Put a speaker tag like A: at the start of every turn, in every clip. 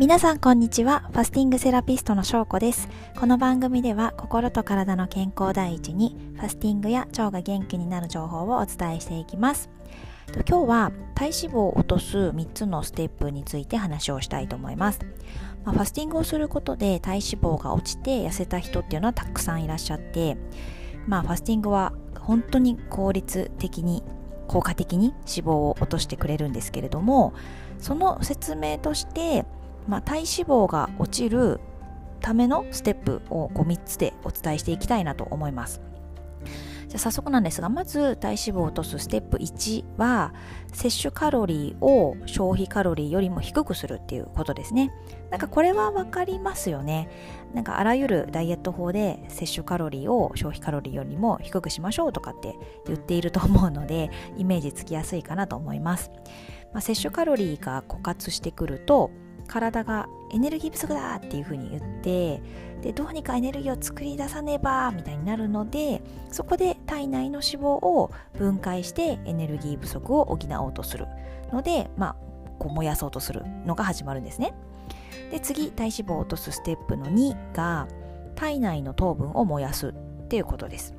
A: 皆さんこんにちは。ファスティングセラピストの翔子です。この番組では心と体の健康第一にファスティングや腸が元気になる情報をお伝えしていきます。今日は体脂肪を落とす3つのステップについて話をしたいと思います。まあ、ファスティングをすることで体脂肪が落ちて痩せた人っていうのはたくさんいらっしゃって、まあ、ファスティングは本当に効率的に効果的に脂肪を落としてくれるんですけれどもその説明としてまあ、体脂肪が落ちるためのステップをこう3つでお伝えしていきたいなと思います。じゃ早速なんですがまず体脂肪を落とすステップ1は摂取カロリーを消費カロリーよりも低くするっていうことですね。なんかこれは分かりますよね。なんかあらゆるダイエット法で摂取カロリーを消費カロリーよりも低くしましょうとかって言っていると思うのでイメージつきやすいかなと思います、まあ、摂取カロリーが枯渇してくると体がエネルギー不足だっていうふうに言ってでどうにかエネルギーを作り出さねばみたいになるのでそこで体内の脂肪を分解してエネルギー不足を補おうとするので、まあ、こう燃やそうとするのが始まるんですね。で次体脂肪を落とすステップの2が体内の糖分を燃やすっていうことです。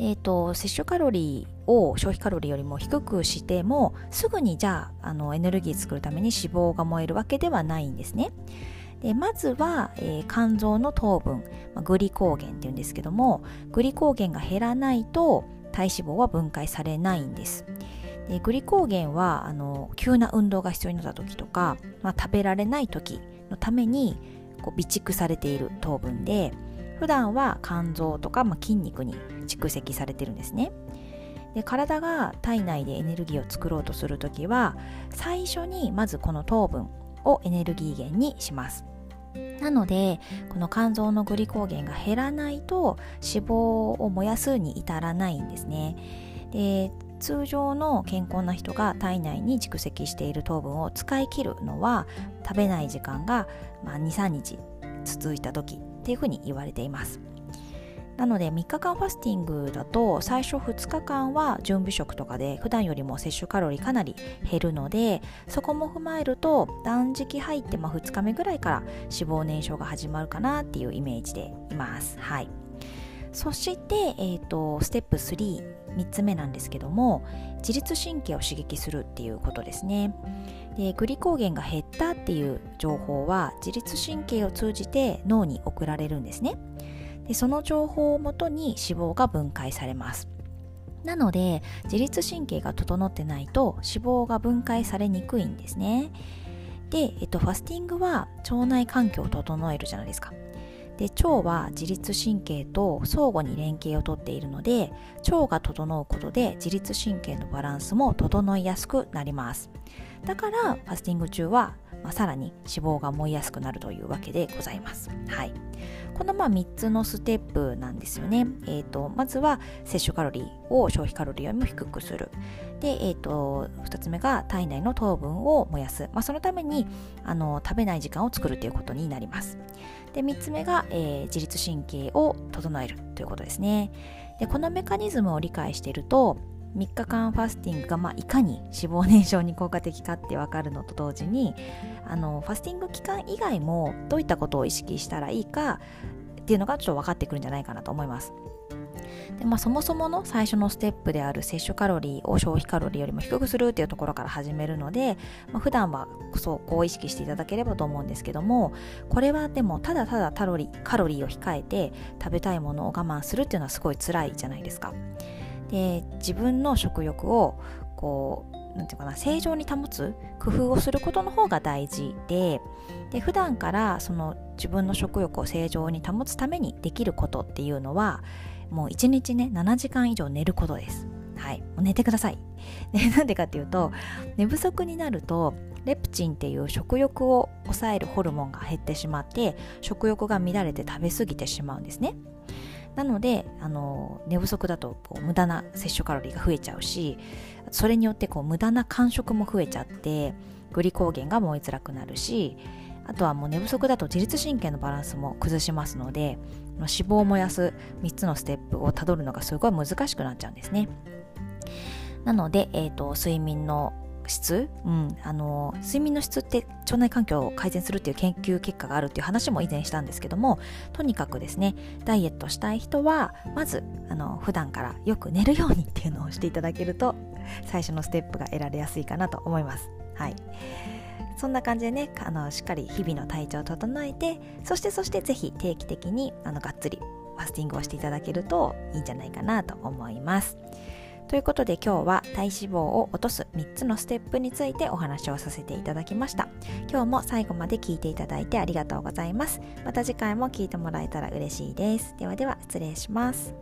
A: えーと、摂取カロリーを消費カロリーよりも低くしてもすぐにじゃああのエネルギー作るために脂肪が燃えるわけではないんですね。でまずは、えー、肝臓の糖分、まあ、グリコーゲンっていうんですけどもグリコーゲンが減らないと体脂肪は分解されないんです。でグリコーゲンはあの急な運動が必要になった時とか、まあ、食べられない時のためにこう備蓄されている糖分で普段は肝臓とか、まあ、筋肉に蓄積されてるんですね。で体が体内でエネルギーを作ろうとする時は最初にまずこの糖分をエネルギー源にします。なのでこの肝臓のグリコーゲンが減らないと脂肪を燃やすに至らないんですね。で通常の健康な人が体内に蓄積している糖分を使い切るのは食べない時間が23日続いた時っていうふうに言われていますなので3日間ファスティングだと最初2日間は準備食とかで普段よりも摂取カロリーかなり減るのでそこも踏まえると断食入ってま2日目ぐらいから脂肪燃焼が始まるかなっていうイメージでいます。はいそして、えーと、ステップ33つ目なんですけども自律神経を刺激するっていうことですね。でグリコーゲンが減ったっていう情報は自律神経を通じて脳に送られるんですね。でその情報をもとに脂肪が分解されます。なので自律神経が整ってないと脂肪が分解されにくいんですね。で、えっと、ファスティングは腸内環境を整えるじゃないですか。で腸は自律神経と相互に連携をとっているので腸が整うことで自律神経のバランスも整いやすくなりますだからファスティング中は、まあ、さらに脂肪が燃えやすくなるというわけでございます。はい、このまあ3つのステップなんですよね。えーと、まずは摂取カロリーを消費カロリーよりも低くする。で、えーと、2つ目が体内の糖分を燃やす。まあ、そのためにあの食べない時間を作るということになります。で3つ目が、えー、自律神経を整えるということですね。でこのメカニズムを理解していると3日間ファスティングが、まあ、いかに脂肪燃焼に効果的かって分かるのと同時にあのファスティング期間以外もどういったことを意識したらいいかっていうのがちょっと分かってくるんじゃないかなと思います。でまあ、そもそもの最初のステップである摂取カロリーを消費カロリーよりも低くするっていうところから始めるので、まあ、普段はそうこう意識していただければと思うんですけどもこれはでもただただカロリーカロリーを控えて食べたいものを我慢するっていうのはすごい辛いじゃないですか。で自分の食欲をこうなんていうかな正常に保つ工夫をすることの方が大事でで普段からその自分の食欲を正常に保つためにできることっていうのはもう1日ね7時間以上寝ることです。はい、寝てください。なんでかっていうと寝不足になるとレプチンっていう食欲を抑えるホルモンが減ってしまって食欲が乱れて食べ過ぎてしまうんですね。なのであの寝不足だとこう無駄な摂取カロリーが増えちゃうしそれによってこう無駄な間食も増えちゃってグリコーゲンが燃えづらくなるしあとはもう寝不足だと自律神経のバランスも崩しますので脂肪を燃やす3つのステップをたどるのがすごい難しくなっちゃうんですね。なので、えーと、睡眠の質、うん、あの睡眠の質って腸内環境を改善するっていう研究結果があるっていう話も以前したんですけどもとにかくですねダイエットしたい人はまずあの普段からよく寝るようにっていうのをしていただけると最初のステップが得られやすいかなと思います。はいそんな感じでねあのしっかり日々の体調を整えてそしてそしてぜひ定期的にあのがっつりファスティングをしていただけるといいんじゃないかなと思います。ということで今日は体脂肪を落とす3つのステップについてお話をさせていただきました。今日も最後まで聞いていただいてありがとうございます。また次回も聞いてもらえたら嬉しいです。ではでは失礼します。